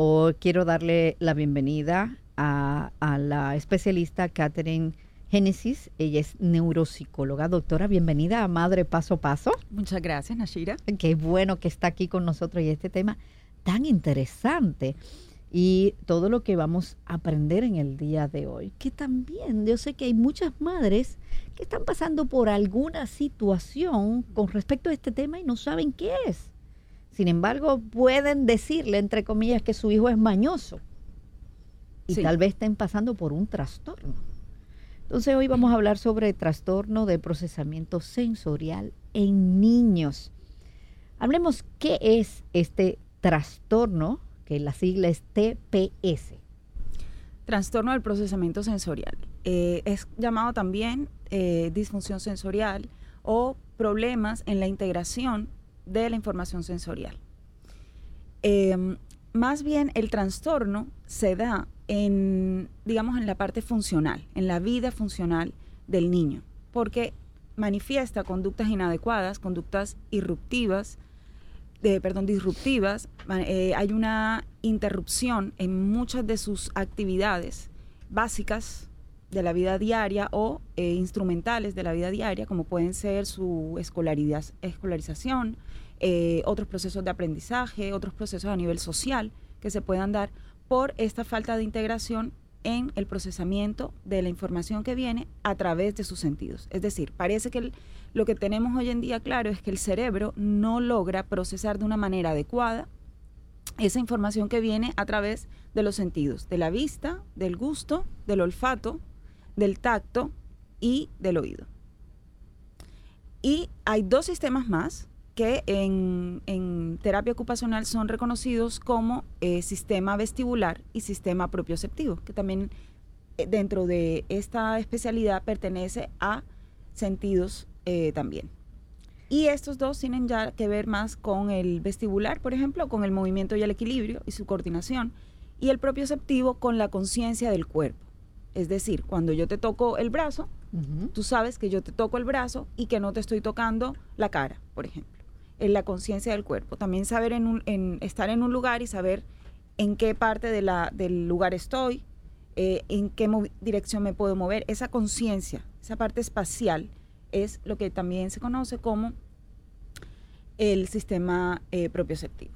o quiero darle la bienvenida a, a la especialista Catherine Génesis. Ella es neuropsicóloga. Doctora, bienvenida a Madre Paso a Paso. Muchas gracias, Nashira. Qué bueno que está aquí con nosotros y este tema tan interesante y todo lo que vamos a aprender en el día de hoy. Que también yo sé que hay muchas madres que están pasando por alguna situación con respecto a este tema y no saben qué es. Sin embargo, pueden decirle, entre comillas, que su hijo es mañoso y Sí. tal vez estén pasando por un trastorno. Entonces hoy vamos a hablar sobre trastorno de procesamiento sensorial en niños. Hablemos qué es este trastorno, que la sigla es TPS. Trastorno del procesamiento sensorial. Eh, es llamado también eh, disfunción sensorial o problemas en la integración de la información sensorial. Eh, más bien el trastorno se da en, digamos, en la parte funcional, en la vida funcional del niño, porque manifiesta conductas inadecuadas, conductas irruptivas, de, perdón, disruptivas, eh, hay una interrupción en muchas de sus actividades básicas de la vida diaria o eh, instrumentales de la vida diaria, como pueden ser su escolaridad- escolarización, eh, otros procesos de aprendizaje, otros procesos a nivel social que se puedan dar por esta falta de integración en el procesamiento de la información que viene a través de sus sentidos. Es decir, parece que lo que tenemos hoy en día claro es que el cerebro no logra procesar de una manera adecuada esa información que viene a través de los sentidos, de la vista, del gusto, del olfato, del tacto y del oído. Y hay dos sistemas más que en, en terapia ocupacional son reconocidos como eh, sistema vestibular y sistema propioceptivo, que también eh, dentro de esta especialidad pertenece a sentidos eh, también. Y estos dos tienen ya que ver más con el vestibular, por ejemplo, con el movimiento y el equilibrio y su coordinación, y el propioceptivo con la conciencia del cuerpo. Es decir, cuando yo te toco el brazo, Ujú. tú sabes que yo te toco el brazo y que no te estoy tocando la cara, por ejemplo. En la conciencia del cuerpo. También saber estar en un lugar y saber en qué parte del lugar estoy, eh, en qué dirección me puedo mover. Esa conciencia, esa parte espacial, es lo que también se conoce como el sistema eh, propioceptivo.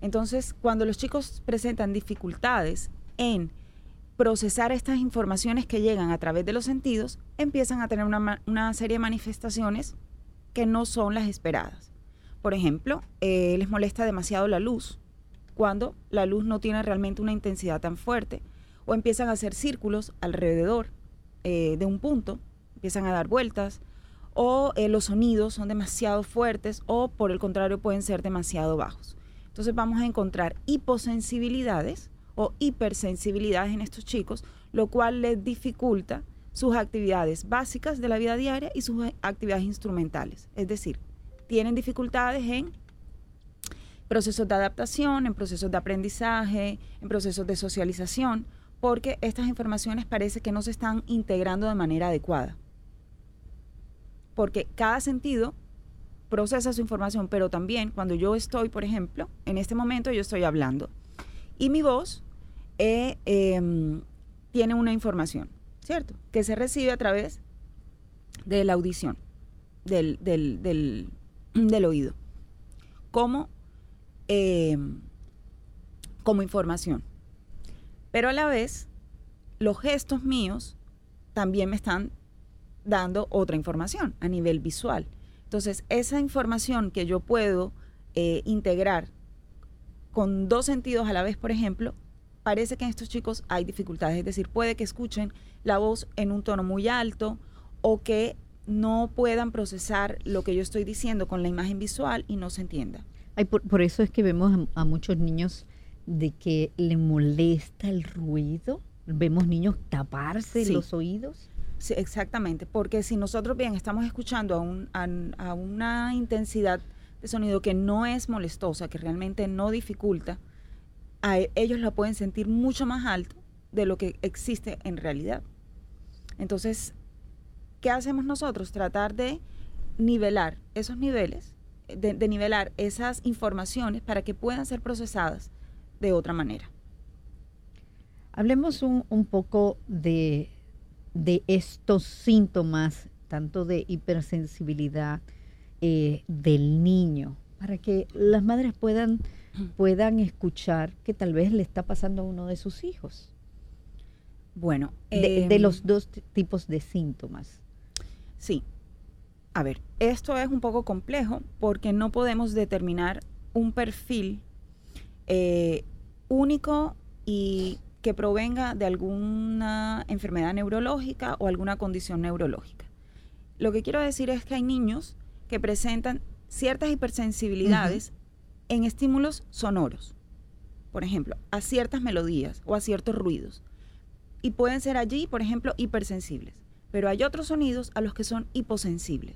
Entonces, cuando los chicos presentan dificultades en procesar estas informaciones que llegan a través de los sentidos, empiezan a tener una serie de manifestaciones que no son las esperadas. Por ejemplo, eh, les molesta demasiado la luz, cuando la luz no tiene realmente una intensidad tan fuerte, o empiezan a hacer círculos alrededor eh, de un punto, empiezan a dar vueltas, o eh, los sonidos son demasiado fuertes, o por el contrario pueden ser demasiado bajos. Entonces vamos a encontrar hiposensibilidades o hipersensibilidades en estos chicos, lo cual les dificulta sus actividades básicas de la vida diaria y sus actividades instrumentales. Es decir, tienen dificultades en procesos de adaptación, en procesos de aprendizaje, en procesos de socialización, porque estas informaciones parece que no se están integrando de manera adecuada. Porque cada sentido procesa su información, pero también cuando yo estoy, por ejemplo, en este momento yo estoy hablando y mi voz eh, em, tiene una información, ¿cierto? Que se recibe a través de la audición, del, del, del, del oído, como, em, como información. Pero a la vez, los gestos míos también me están dando otra información a nivel visual. Entonces, esa información que yo puedo eh, integrar con dos sentidos a la vez, por ejemplo, parece que en estos chicos hay dificultades. Es decir, puede que escuchen la voz en un tono muy alto o que no puedan procesar lo que yo estoy diciendo con la imagen visual y no se entienda. Ay, por, por eso es que vemos a, a muchos niños de que le molesta el ruido. Vemos niños taparse Sí. los oídos. Sí, exactamente, porque si nosotros bien estamos escuchando a, un- a- a una intensidad de sonido que no es molestosa, que realmente no dificulta, a e- ellos la pueden sentir mucho más alto de lo que existe en realidad. Entonces, ¿qué hacemos nosotros? Tratar de nivelar esos niveles, de, de nivelar esas informaciones para que puedan ser procesadas de otra manera. Hablemos un, un poco de, de, estos síntomas, tanto de hipersensibilidad eh, del niño, para que las madres puedan, puedan escuchar que tal vez le está pasando a uno de sus hijos. Bueno, de, de los dos tipos de síntomas. Sí. A ver, esto es un poco complejo porque no podemos determinar un perfil eh, único y que provenga de alguna enfermedad neurológica o alguna condición neurológica. Lo que quiero decir es que hay niños que presentan ciertas hipersensibilidades en estímulos sonoros, por ejemplo, a ciertas melodías o a ciertos ruidos. Y pueden ser allí, por ejemplo, hipersensibles. Pero hay otros sonidos a los que son hiposensibles.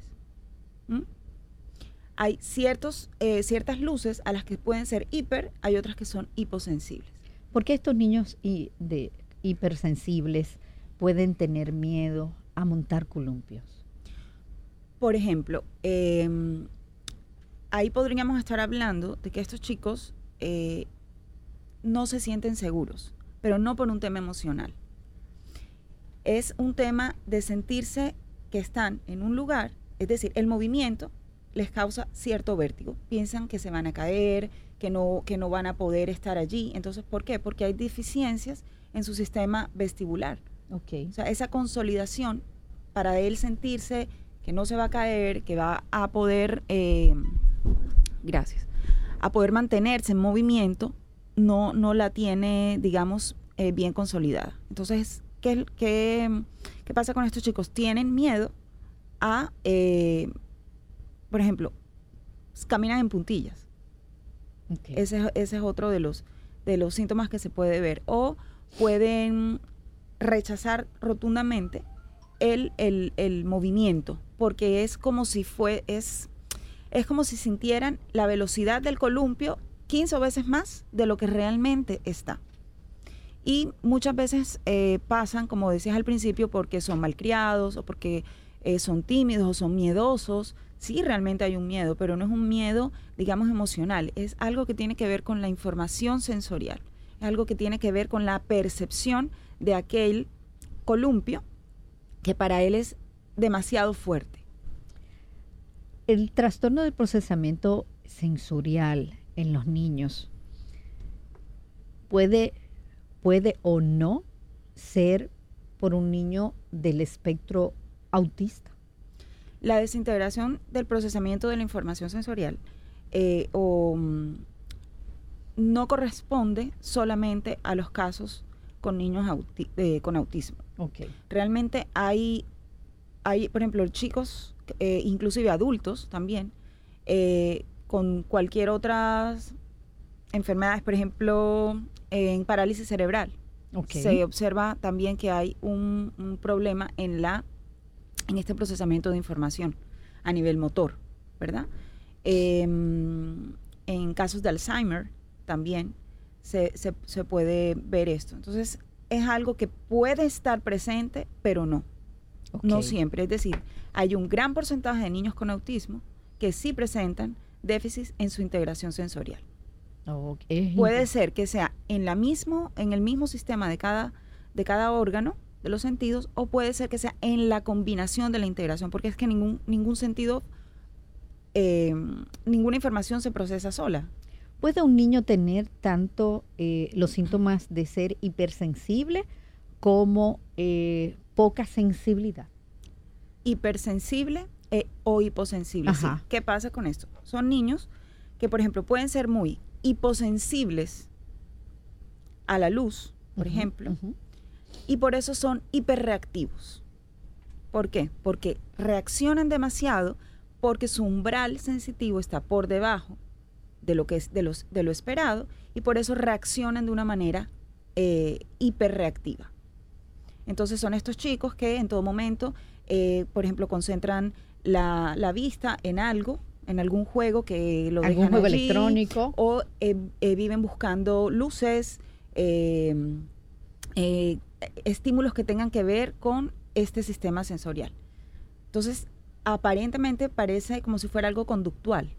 Hay ciertos, eh, ciertas luces a las que pueden ser hiper, hay otras que son hiposensibles. ¿Por qué estos niños de hipersensibles pueden tener miedo a montar columpios? Por ejemplo, em, ahí podríamos estar hablando de que estos chicos eh, no se sienten seguros, pero no por un tema emocional. Es un tema de sentirse que están en un lugar, es decir, el movimiento les causa cierto vértigo. Piensan que se van a caer, que no, que no van a poder estar allí. Entonces, ¿por qué? Porque hay deficiencias en su sistema vestibular. Okay. O sea, esa consolidación para él sentirse que no se va a caer, que va a poder, eh, gracias, a poder mantenerse en movimiento, no, no la tiene, digamos, eh, bien consolidada. Entonces, ¿qué, qué, qué pasa con estos chicos? Tienen miedo a, eh, por ejemplo, caminan en puntillas. Ese, es otro de los, de los síntomas que se puede ver. O pueden rechazar rotundamente el, el, movimiento, porque es como si fue, es, es como si sintieran la velocidad del columpio 15 veces más de lo que realmente está. Y muchas veces eh, pasan, como decías al principio, porque son malcriados o porque eh, son tímidos o son miedosos, sí realmente hay un miedo, pero no es un miedo, digamos, emocional, es algo que tiene que ver con la información sensorial, es algo que tiene que ver con la percepción de aquel columpio que para él es demasiado fuerte. El trastorno del procesamiento sensorial en los niños puede, puede o no ser por un niño del espectro autista. La desintegración del procesamiento de la información sensorial eh, o, mm, no corresponde solamente a los casos con niños eh, con autismo. Okay. Realmente hay, hay, por ejemplo, chicos, eh, inclusive adultos también, con cualquier otras enfermedades, por ejemplo, en parálisis cerebral. Se observa también que hay un problema en la en este procesamiento de información a nivel motor, ¿verdad? Em, en casos de Alzheimer también se, puede ver esto. Entonces, es algo que puede estar presente, pero no. No siempre. Es decir, hay un gran porcentaje de niños con autismo que sí presentan déficits en su integración sensorial. Puede ser que sea en, la mismo, en el mismo sistema de cada, de cada órgano, de los sentidos o puede ser que sea en la combinación de la integración, porque es que ningún, ningún sentido, eh, ninguna información se procesa sola. ¿Puede un niño tener tanto eh, los síntomas de ser hipersensible como eh, poca sensibilidad? Hipersensible o hiposensible. ¿Qué pasa con esto? Son niños que, por ejemplo, pueden ser muy hiposensibles a la luz, por ejemplo, y por eso son hiperreactivos. ¿Por qué? Porque reaccionan demasiado porque su umbral sensitivo está por debajo de lo que es de, los, de lo esperado y por eso reaccionan de una manera eh, hiperreactiva. Entonces son estos chicos que en todo momento, eh, por ejemplo, concentran la, vista en algo, en algún juego que lo ¿Algún juego electrónico o eh, viven buscando luces, estímulos que tengan que ver con este sistema sensorial. Entonces, aparentemente parece como si fuera algo conductual.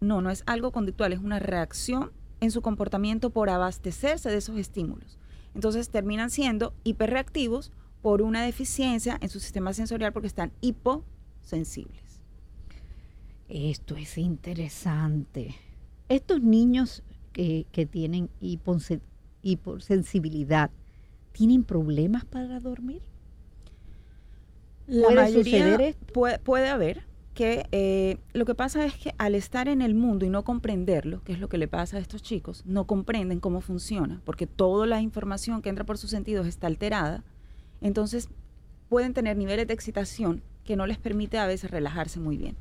No, no es algo conductual, es una reacción en su comportamiento por abastecerse de esos estímulos. Entonces terminan siendo hiperreactivos por una deficiencia en su sistema sensorial porque están hiposensibles. Esto es interesante. Estos niños que, tienen hiposensibilidad, ¿tienen problemas para dormir? La ¿Puede mayoría puede, haber que eh, lo que pasa es que al estar en el mundo y no comprenderlo, que es lo que le pasa a estos chicos, no comprenden cómo funciona, porque toda la información que entra por sus sentidos está alterada, entonces pueden tener niveles de excitación que no les permite a veces relajarse muy bien.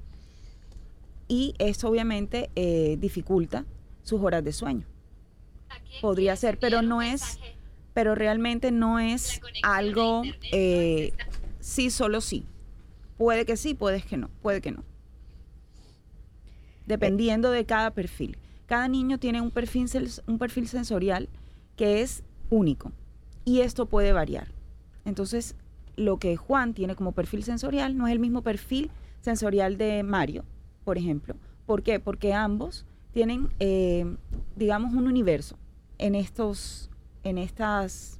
Y eso obviamente eh, dificulta sus horas de sueño. Podría ser, pero no es, pero realmente no es algo eh, sí, solo sí. Puede que sí, puede que no, puede que no. Dependiendo de cada perfil. Cada niño tiene un perfil, un perfil sensorial que es único y esto puede variar. Entonces, lo que Juan tiene como perfil sensorial no es el mismo perfil sensorial de Mario, por ejemplo. ¿Por qué? Porque ambos tienen, eh, digamos, un universo en estos, en estas,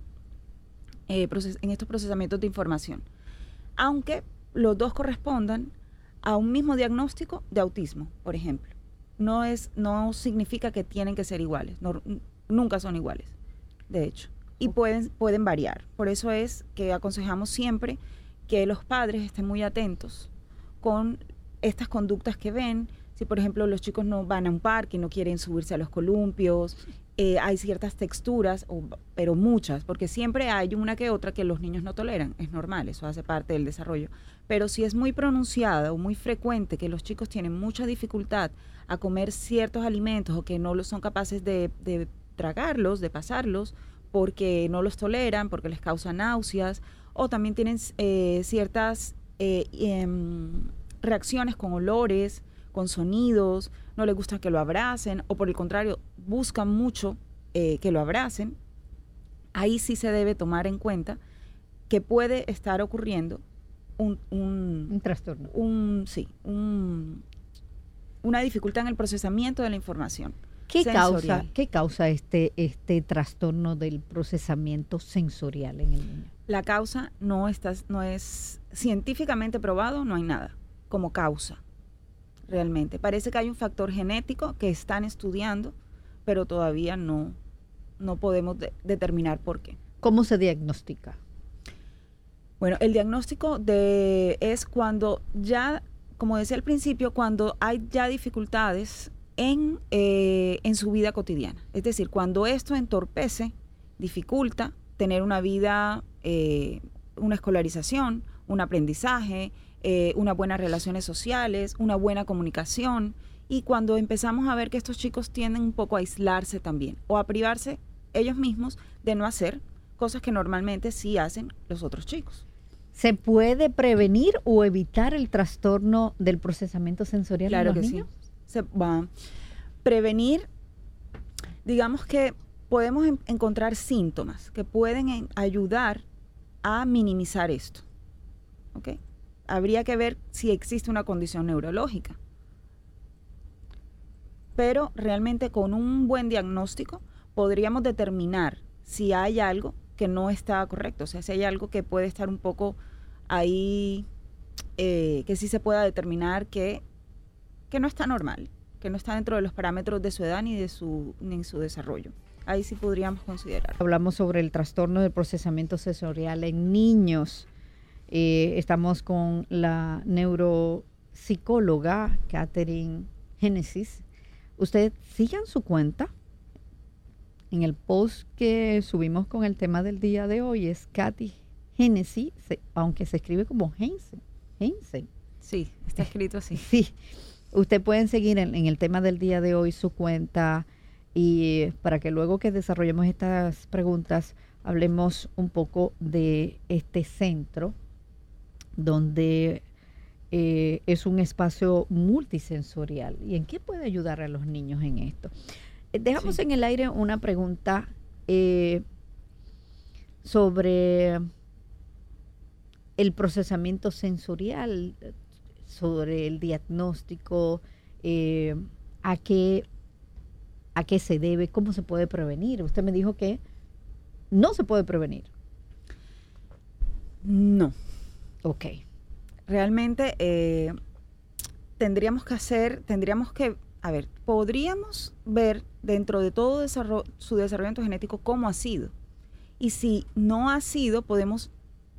eh, en estos procesamientos de información aunque los dos correspondan a un mismo diagnóstico de autismo, por ejemplo. No, es, no significa que tienen que ser iguales, nunca son iguales, de hecho, y pueden, pueden variar. Por eso es que aconsejamos siempre que los padres estén muy atentos con estas conductas que ven. Si, por ejemplo, los chicos no van a un parque no quieren subirse a los columpios, eh, hay ciertas texturas, pero muchas, porque siempre hay una que otra que los niños no toleran, es normal, eso hace parte del desarrollo. Pero si es muy pronunciada o muy frecuente que los chicos tienen mucha dificultad a comer ciertos alimentos o que no son capaces de, tragarlos, de pasarlos, porque no los toleran, porque les causa náuseas, o también tienen eh, ciertas eh, em, reacciones con olores, con sonidos, no les gusta que lo abracen, o por el contrario, buscan mucho eh, que lo abracen, ahí sí se debe tomar en cuenta que puede estar ocurriendo un, un, trastorno. Un, sí, un, una dificultad en el procesamiento de la información. ¿Qué causa, ¿Qué causa este, este trastorno del procesamiento sensorial en el niño? La causa no, está, no es científicamente probado, no hay nada como causa, realmente. Parece que hay un factor genético que están estudiando, pero todavía no, no podemos determinar por qué. ¿Cómo se diagnostica? Bueno, el diagnóstico de, es cuando ya, como decía al principio, cuando hay ya dificultades en, eh, en su vida cotidiana. Es decir, cuando esto entorpece, dificulta tener una vida, eh, una escolarización, un aprendizaje, eh, unas buenas relaciones sociales, una buena comunicación y cuando empezamos a ver que estos chicos tienden un poco a aislarse también o a privarse ellos mismos de no hacer cosas que normalmente sí hacen los otros chicos. ¿Se puede prevenir o evitar el trastorno del procesamiento sensorial claro en los que Sí. Se va. Prevenir, digamos que podemos encontrar síntomas que pueden ayudar a minimizar esto. Habría que ver si existe una condición neurológica pero realmente con un buen diagnóstico podríamos determinar si hay algo que no está correcto, o sea, si hay algo que puede estar un poco ahí, eh, que sí se pueda determinar que, que no está normal, que no está dentro de los parámetros de su edad ni de su, ni su desarrollo. Ahí sí podríamos considerar. Hablamos sobre el trastorno del procesamiento sensorial en niños. Eh, estamos con la neuropsicóloga Catherine Génesis Ustedes sigan su cuenta. En el post que subimos con el tema del día de hoy es Katy Genesis, aunque se escribe como Hensen. Sí, está escrito así. Sí. Usted pueden seguir en, el tema del día de hoy su cuenta y para que luego que desarrollemos estas preguntas hablemos un poco de este centro donde eh, es un espacio multisensorial. ¿Y en qué puede ayudar a los niños en esto? Eh, dejamos en el aire una pregunta eh, sobre el procesamiento sensorial, sobre el diagnóstico, a qué ¿A qué se debe? ¿Cómo se puede prevenir? Usted me dijo que no se puede prevenir. No. Ok. Realmente eh, tendríamos que hacer, tendríamos que, a ver, podríamos ver dentro de todo su desarrollo genético cómo ha sido. Y si no ha sido, podemos,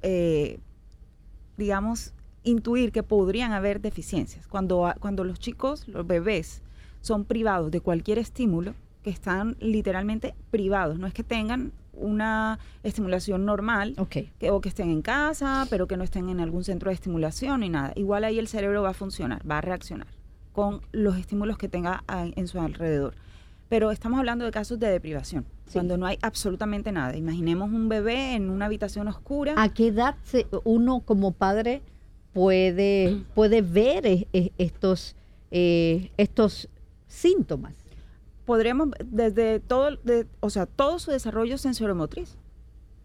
eh, digamos, intuir que podrían haber deficiencias. Cuando, cuando los chicos, los bebés, son privados de cualquier estímulo, que están literalmente privados, no es que tengan una estimulación normal que, o que estén en casa, pero que no estén en algún centro de estimulación ni nada. Igual ahí el cerebro va a funcionar, va a reaccionar con los estímulos que tenga en su alrededor. Pero estamos hablando de casos de deprivación, cuando no hay absolutamente nada. Imaginemos un bebé en una habitación oscura. ¿A qué edad uno como padre puede, puede ver e, e, estos, eh, estos síntomas? Podríamos, desde todo, o sea, todo su desarrollo sensoromotriz,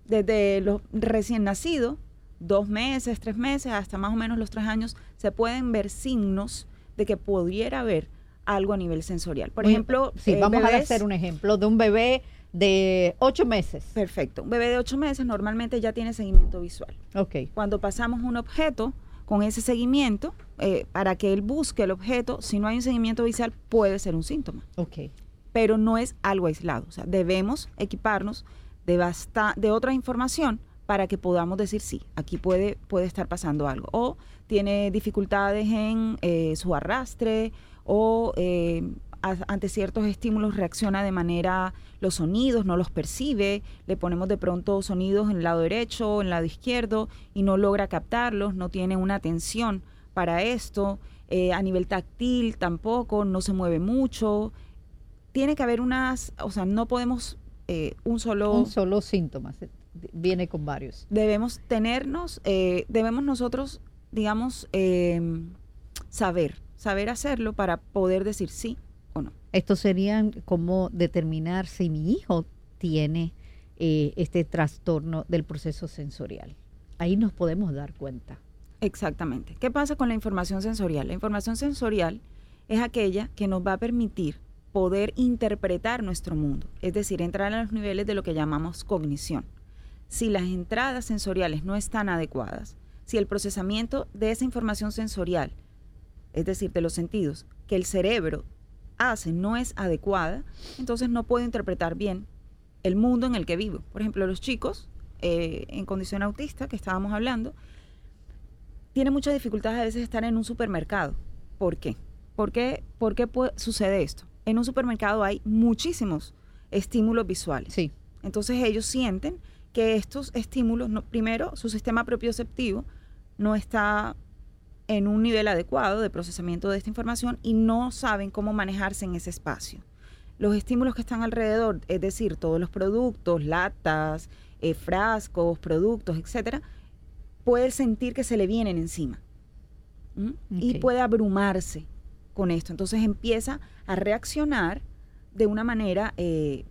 desde los recién nacidos, dos meses, tres meses, hasta más o menos los tres años, se pueden ver signos de que pudiera haber algo a nivel sensorial. Por ejemplo, sí, eh, vamos a hacer un ejemplo de un bebé de ocho meses. Perfecto. Un bebé de ocho meses normalmente ya tiene seguimiento visual. Ok. Cuando pasamos un objeto con ese seguimiento, eh, para que él busque el objeto, si no hay un seguimiento visual, puede ser un síntoma. Ok. Pero no es algo aislado. O sea, debemos equiparnos de, otra información para que podamos decir sí, aquí puede, estar pasando algo. O tiene dificultades en eh, su arrastre o eh, ante ciertos estímulos reacciona de manera, los sonidos no los percibe, le ponemos de pronto sonidos en el lado derecho, en el lado izquierdo y no logra captarlos, no tiene una atención para esto, eh, a nivel táctil tampoco, no se mueve mucho. Tiene que haber unas, o sea, no podemos un solo... Un solo síntoma, viene con varios. Debemos tenernos, debemos nosotros digamos, em, saber, saber hacerlo para poder decir sí o no. Esto serían como determinar si mi hijo tiene eh, este trastorno del proceso sensorial. Ahí nos podemos dar cuenta. Exactamente. ¿Qué pasa con la información sensorial? La información sensorial es aquella que nos va a permitir poder interpretar nuestro mundo, es decir, entrar a los niveles de lo que llamamos cognición. Si las entradas sensoriales no están adecuadas, si el procesamiento de esa información sensorial, es decir, de los sentidos, que el cerebro hace no es adecuada, entonces no puedo interpretar bien el mundo en el que vivo. Por ejemplo, los chicos eh, en condición autista, que estábamos hablando, tienen muchas dificultades a veces estar en un supermercado. ¿Por qué? ¿Por qué, por qué sucede esto? En un supermercado hay muchísimos estímulos visuales. Sí. Entonces ellos sienten que estos estímulos, primero, su sistema propioceptivo no está en un nivel adecuado de procesamiento de esta información y no saben cómo manejarse en ese espacio. Los estímulos que están alrededor, es decir, todos los productos, latas, eh, frascos, productos, etcétera, puede sentir que se le vienen encima y puede abrumarse con esto. Entonces empieza a reaccionar de una manera eh,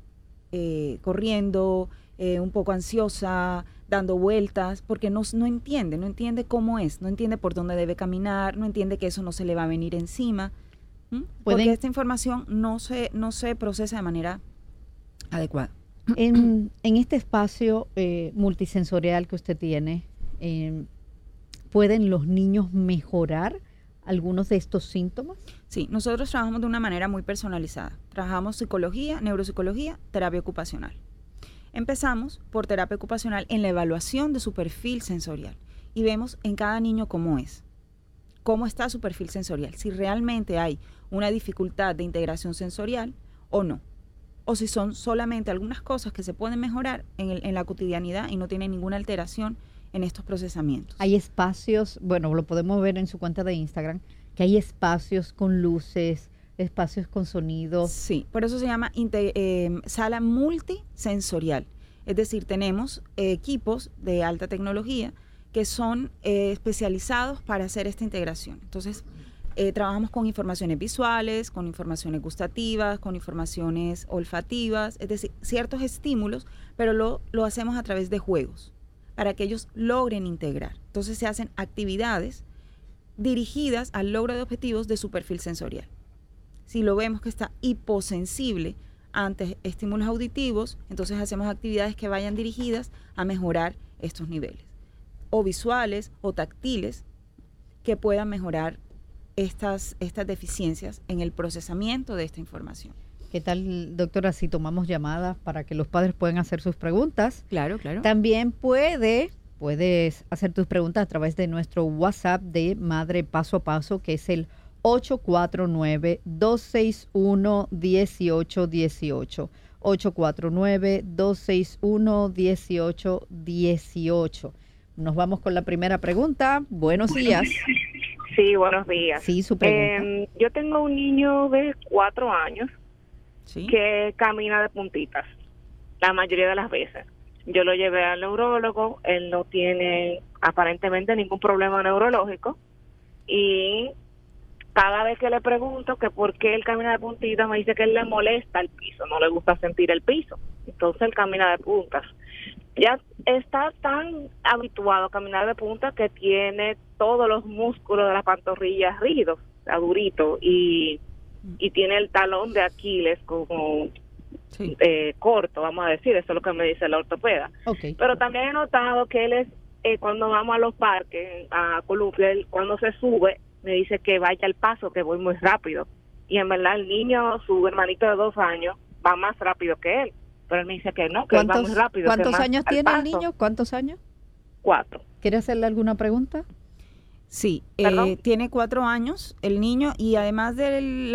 eh, corriendo, eh, un poco ansiosa, dando vueltas, porque no, no entiende, no entiende cómo es, no entiende por dónde debe caminar, no entiende que eso no se le va a venir encima, porque esta información no se, no se procesa de manera adecuada. En, en este espacio multisensorial que usted tiene, ¿pueden los niños mejorar algunos de estos síntomas? Sí, nosotros trabajamos de una manera muy personalizada. Trabajamos psicología, neuropsicología, terapia ocupacional. Empezamos por terapia ocupacional en la evaluación de su perfil sensorial y vemos en cada niño cómo es, cómo está su perfil sensorial, si realmente hay una dificultad de integración sensorial o no, o si son solamente algunas cosas que se pueden mejorar en, la cotidianidad y no tienen ninguna alteración en estos procesamientos. Hay espacios, bueno, lo podemos ver en su cuenta de Instagram, que hay espacios con luces, espacios con sonido. Sí, por eso se llama eh, sala multisensorial. Es decir, tenemos equipos de alta tecnología que son eh, especializados para hacer esta integración. Entonces, eh, trabajamos con informaciones visuales, con informaciones gustativas, con informaciones olfativas, es decir, ciertos estímulos, pero lo, lo hacemos a través de juegos para que ellos logren integrar. Entonces se hacen actividades dirigidas al logro de objetivos de su perfil sensorial si lo vemos que está hiposensible antes estímulos auditivos, entonces hacemos actividades que vayan dirigidas a mejorar estos niveles, o visuales o táctiles, que puedan mejorar estas, estas deficiencias en el procesamiento de esta información. ¿Qué tal, doctora, si tomamos llamadas para que los padres puedan hacer sus preguntas? Claro, claro. También puede, puedes hacer tus preguntas a través de nuestro WhatsApp de Madre Paso a Paso, que es el 849-261-1818. 849-261-1818. Nos vamos con la primera pregunta. Buenos días. Sí, buenos días. Sí, su pregunta. Eh, yo tengo un niño de cuatro años que camina de puntitas la mayoría de las veces. Yo lo llevé al neurólogo, él no tiene aparentemente ningún problema neurológico y cada vez que le pregunto que por qué él camina de puntitas, me dice que él le molesta el piso, no le gusta sentir el piso. Entonces él camina de puntas. Ya está tan habituado a caminar de puntas que tiene todos los músculos de las pantorrillas rígidos, duritos, y y tiene el talón de Aquiles como eh, corto, vamos a decir, eso es lo que me dice la ortopeda. Pero también he notado que él es, eh, cuando vamos a los parques, a Columbia, cuando se sube, me dice que vaya al paso, que voy muy rápido. Y en verdad el niño, su hermanito de dos años, va más rápido que él. Pero él me dice que no, que va muy rápido. ¿Cuántos años tiene el niño? ¿Cuántos años? Cuatro. ¿Quiere hacerle alguna pregunta? Sí, eh, tiene cuatro años el niño y además del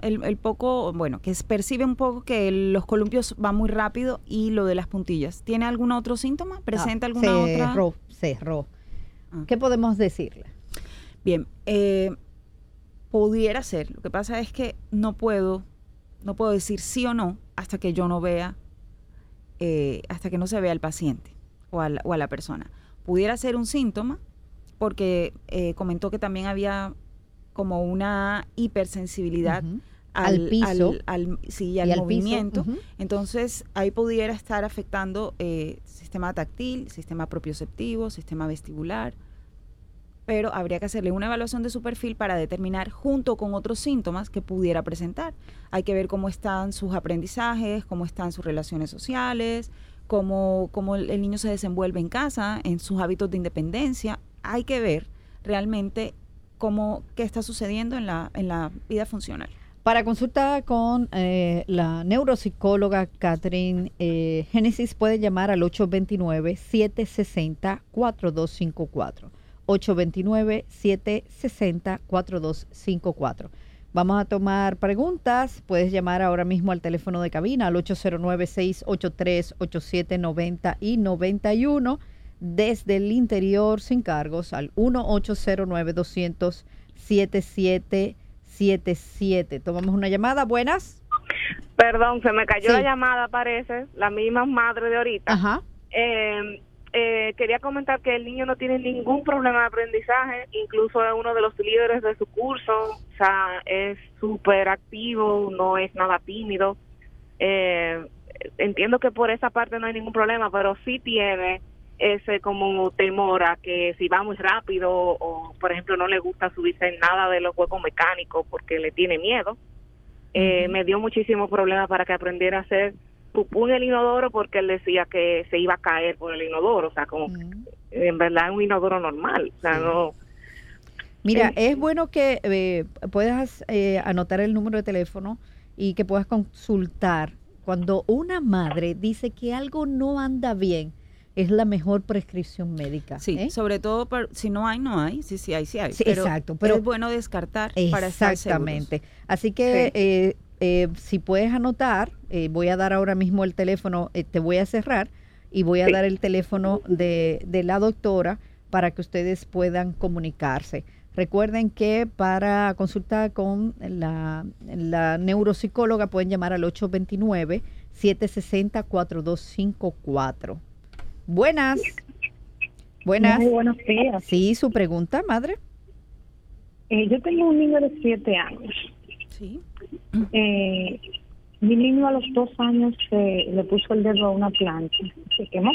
el, poco, bueno, que percibe un poco que los columpios van muy rápido y lo de las puntillas. ¿Tiene algún otro síntoma? ¿Presenta alguna cerró, otra? Cerró, ah. ¿Qué podemos decirle? Bien, eh, pudiera ser. Lo que pasa es que no puedo, no puedo decir sí o no hasta que yo no vea, eh, hasta que no se vea al paciente o a o a la persona. Pudiera ser un síntoma porque eh, comentó que también había como una hipersensibilidad al, piso al, sí, al movimiento. Entonces, ahí pudiera estar afectando eh, sistema táctil, sistema propioceptivo, sistema vestibular. Pero habría que hacerle una evaluación de su perfil para determinar junto con otros síntomas que pudiera presentar. Hay que ver cómo están sus aprendizajes, cómo están sus relaciones sociales, cómo, cómo el niño se desenvuelve en casa, en sus hábitos de independencia hay que ver realmente cómo, qué está sucediendo en la, en la vida funcional. Para consulta con eh, la neuropsicóloga Catherine eh, Génesis puede llamar al 829-760-4254. 829-760-4254. Vamos a tomar preguntas. Puedes llamar ahora mismo al teléfono de cabina al 809-683-8790 y 91 desde el interior sin cargos al 1-809-200-7777. Tomamos una llamada. Buenas. Perdón, se me cayó la llamada, parece. La misma madre de ahorita. Ajá. Em, eh, quería comentar que el niño no tiene ningún problema de aprendizaje, incluso es uno de los líderes de su curso, o sea, es súper activo, no es nada tímido. Eh, entiendo que por esa parte no hay ningún problema, pero sí tiene ese como temor a que si va muy rápido o, por ejemplo, no le gusta subirse en nada de los juegos mecánicos porque le tiene miedo, eh, me dio muchísimo problema para que aprendiera a hacer pupú en el inodoro porque él decía que se iba a caer por el inodoro, o sea, como en verdad es un inodoro normal, o sea, no... Mira, eh, es bueno que eh, puedas eh, anotar el número de teléfono y que puedas consultar. Cuando una madre dice que algo no anda bien es la mejor prescripción médica. Sí, ¿eh? sobre todo si no hay, no hay. Sí, sí hay, sí hay. exacto. Pero es bueno descartar para estar Exactamente. Así que eh, eh, si puedes anotar, voy a dar ahora mismo el teléfono, te voy a cerrar y voy a dar el teléfono de, de la doctora para que ustedes puedan comunicarse. Recuerden que para consultar con la, la neuropsicóloga pueden llamar al 829 760 4254. Buenas. Buenas. Muy buenos días. Sí, su pregunta, madre. Eh, yo tengo un niño de siete años. Sí. Eh, mi niño a los dos años le puso el dedo a una plancha, se quemó.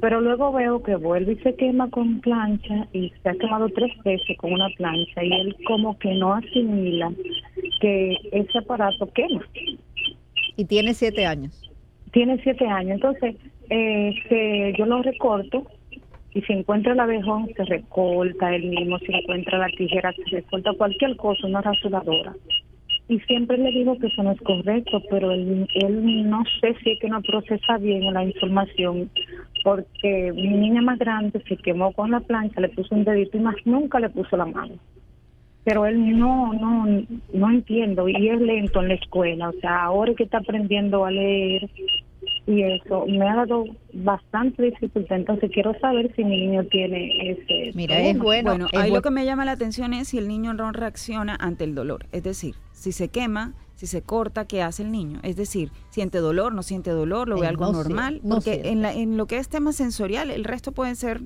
Pero luego veo que vuelve y se quema con plancha y se ha quemado tres veces con una plancha y él como que no asimila que ese aparato quema. Y tiene siete años. Tiene siete años. Entonces, que yo lo recorto y si encuentra el abejón se recorta él mismo, si encuentra la tijera se recorta cualquier cosa, una rasuradora. Y siempre le digo que eso no es correcto, pero él, él no sé si es que no procesa bien la información, porque mi niña más grande se quemó con la plancha, le puso un dedito y más nunca le puso la mano. Pero él no, no, no entiendo y es lento en la escuela, o sea, ahora que está aprendiendo a leer, y eso me ha dado bastante dificultad. Entonces quiero saber si mi niño tiene ese. Mira, es bueno. Bueno, ahí lo que me llama la atención es si el niño no reacciona ante el dolor. Es decir, si se quema, si se corta, ¿qué hace el niño? Es decir, siente dolor, no siente dolor, lo ve algo normal. porque en, la, en lo que es tema sensorial, el resto pueden ser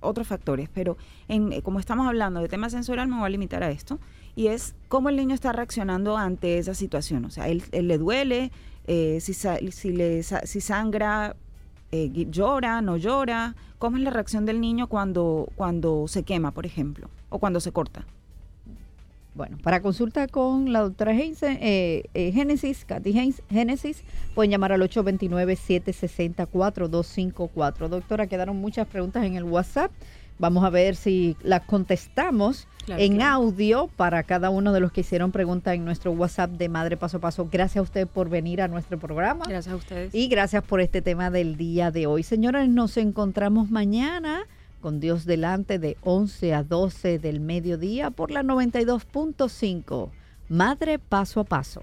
otros factores, pero en, como estamos hablando de tema sensorial, me voy a limitar a esto, y es cómo el niño está reaccionando ante esa situación. O sea, él, él le duele, eh, si, si, le, si sangra, eh, llora, no llora, cómo es la reacción del niño cuando, cuando se quema, por ejemplo, o cuando se corta. Bueno, para consulta con la doctora eh, Génesis, Katy Génesis, pueden llamar al 829-760-4254. Doctora, quedaron muchas preguntas en el WhatsApp. Vamos a ver si las contestamos en audio para cada uno de los que hicieron preguntas en nuestro WhatsApp de Madre Paso a Paso. Gracias a usted por venir a nuestro programa. Gracias a ustedes. Y gracias por este tema del día de hoy. Señores, nos encontramos mañana con Dios delante de 11 a 12 del mediodía por la 92.5. Madre Paso a Paso.